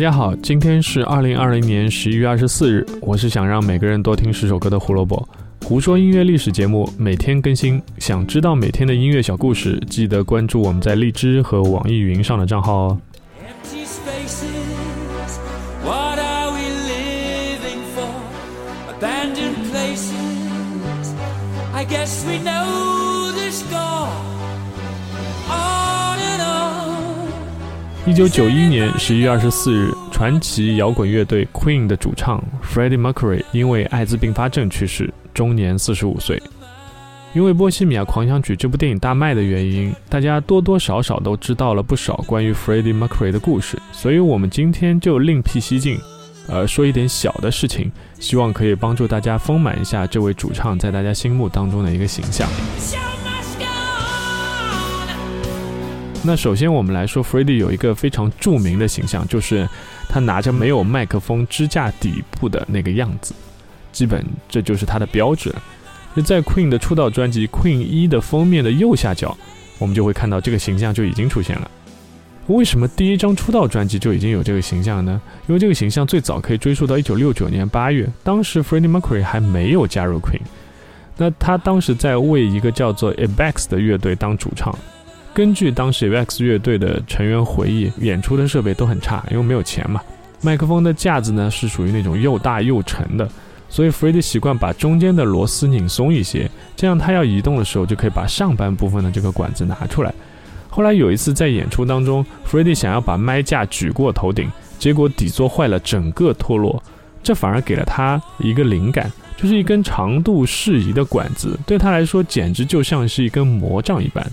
大家好，今天是二零二零年十一月二十四日。我是想让每个人多听十首歌的胡萝卜，胡说音乐历史节目每天更新。想知道每天的音乐小故事，记得关注我们在荔枝和网易云上的账号哦。一九九一年十一月二十四日，传奇摇滚乐队 Queen 的主唱 Freddie Mercury 因为艾滋并发症去世，终年四十五岁。因为《波西米亚狂想曲》这部电影大卖的原因，大家多多少少都知道了不少关于 Freddie Mercury 的故事，所以我们今天就另辟蹊径，呃，说一点小的事情，希望可以帮助大家丰满一下这位主唱在大家心目当中的一个形象。那首先我们来说，Freddie 有一个非常著名的形象，就是他拿着没有麦克风支架底部的那个样子，基本这就是他的标志了。在 Queen 的出道专辑《Queen 一》的封面的右下角，我们就会看到这个形象就已经出现了。为什么第一张出道专辑就已经有这个形象呢？因为这个形象最早可以追溯到1969年8月，当时 Freddie Mercury 还没有加入 Queen，那他当时在为一个叫做 Avex 的乐队当主唱。根据当时 VEX 乐队的成员回忆，演出的设备都很差，因为没有钱嘛。麦克风的架子呢是属于那种又大又沉的，所以 Freddie 习惯把中间的螺丝拧松一些，这样他要移动的时候就可以把上半部分的这个管子拿出来。后来有一次在演出当中，Freddie 想要把麦架举过头顶，结果底座坏了，整个脱落，这反而给了他一个灵感，就是一根长度适宜的管子，对他来说简直就像是一根魔杖一般。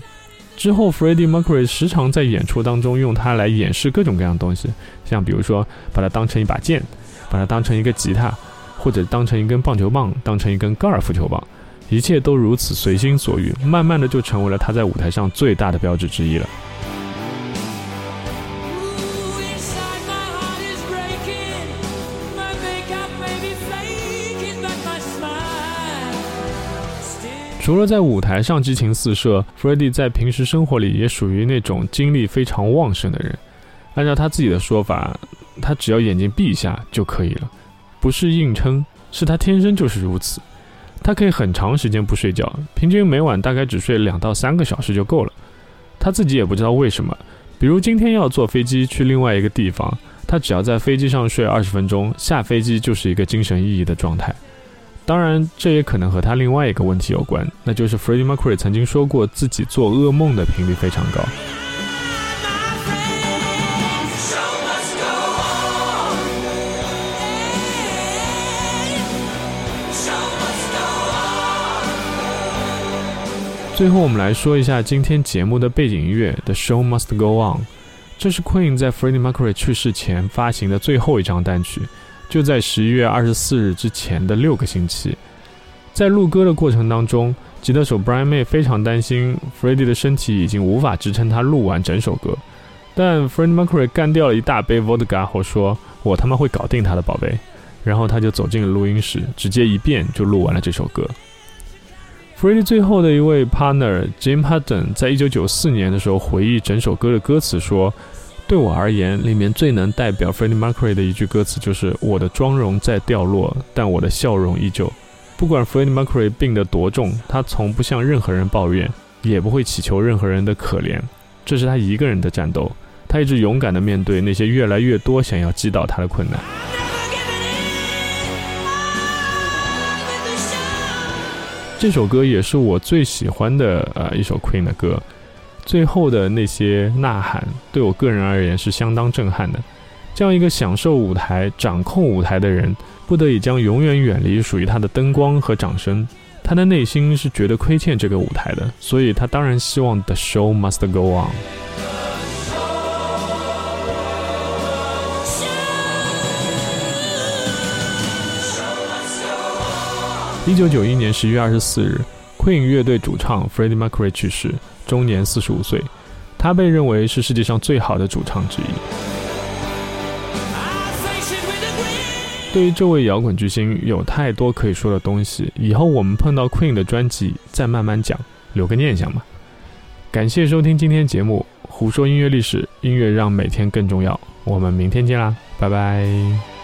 之后，Freddie Mercury 时常在演出当中用它来演示各种各样的东西，像比如说把它当成一把剑，把它当成一个吉他，或者当成一根棒球棒，当成一根高尔夫球棒，一切都如此随心所欲，慢慢的就成为了他在舞台上最大的标志之一了。除了在舞台上激情四射，Freddie 在平时生活里也属于那种精力非常旺盛的人。按照他自己的说法，他只要眼睛闭一下就可以了，不是硬撑，是他天生就是如此。他可以很长时间不睡觉，平均每晚大概只睡两到三个小时就够了。他自己也不知道为什么，比如今天要坐飞机去另外一个地方，他只要在飞机上睡二十分钟，下飞机就是一个精神奕奕的状态。当然，这也可能和他另外一个问题有关，那就是 Freddie Mercury 曾经说过自己做噩梦的频率非常高。最后，我们来说一下今天节目的背景音乐《The Show Must Go On》，这是 Queen 在 Freddie Mercury 去世前发行的最后一张单曲，就在十一月二十四日之前的六个星期。在录歌的过程当中，吉他手 Brian May 非常担心 Freddie 的身体已经无法支撑他录完整首歌，但 Freddie Mercury 干掉了一大杯 vodka 后说：“我他妈会搞定他的，宝贝。”然后他就走进了录音室，直接一遍就录完了这首歌。Freddie 最后的一位 partner Jim Hutton 在一九九四年的时候回忆整首歌的歌词说：“对我而言，里面最能代表 Freddie Mercury 的一句歌词就是‘我的妆容在掉落，但我的笑容依旧’。不管 Freddie Mercury 病得多重，他从不向任何人抱怨，也不会祈求任何人的可怜。这是他一个人的战斗，他一直勇敢地面对那些越来越多想要击倒他的困难。”这首歌也是我最喜欢的呃一首 Queen 的歌，最后的那些呐喊对我个人而言是相当震撼的。这样一个享受舞台、掌控舞台的人，不得已将永远远离属于他的灯光和掌声。他的内心是觉得亏欠这个舞台的，所以他当然希望 The show must go on。一九九一年十一月二十四日，Queen 乐队主唱 Freddie Mercury 去世，终年四十五岁。他被认为是世界上最好的主唱之一。对于这位摇滚巨星，有太多可以说的东西。以后我们碰到 Queen 的专辑再慢慢讲，留个念想嘛。感谢收听今天节目，胡说音乐历史，音乐让每天更重要。我们明天见啦，拜拜。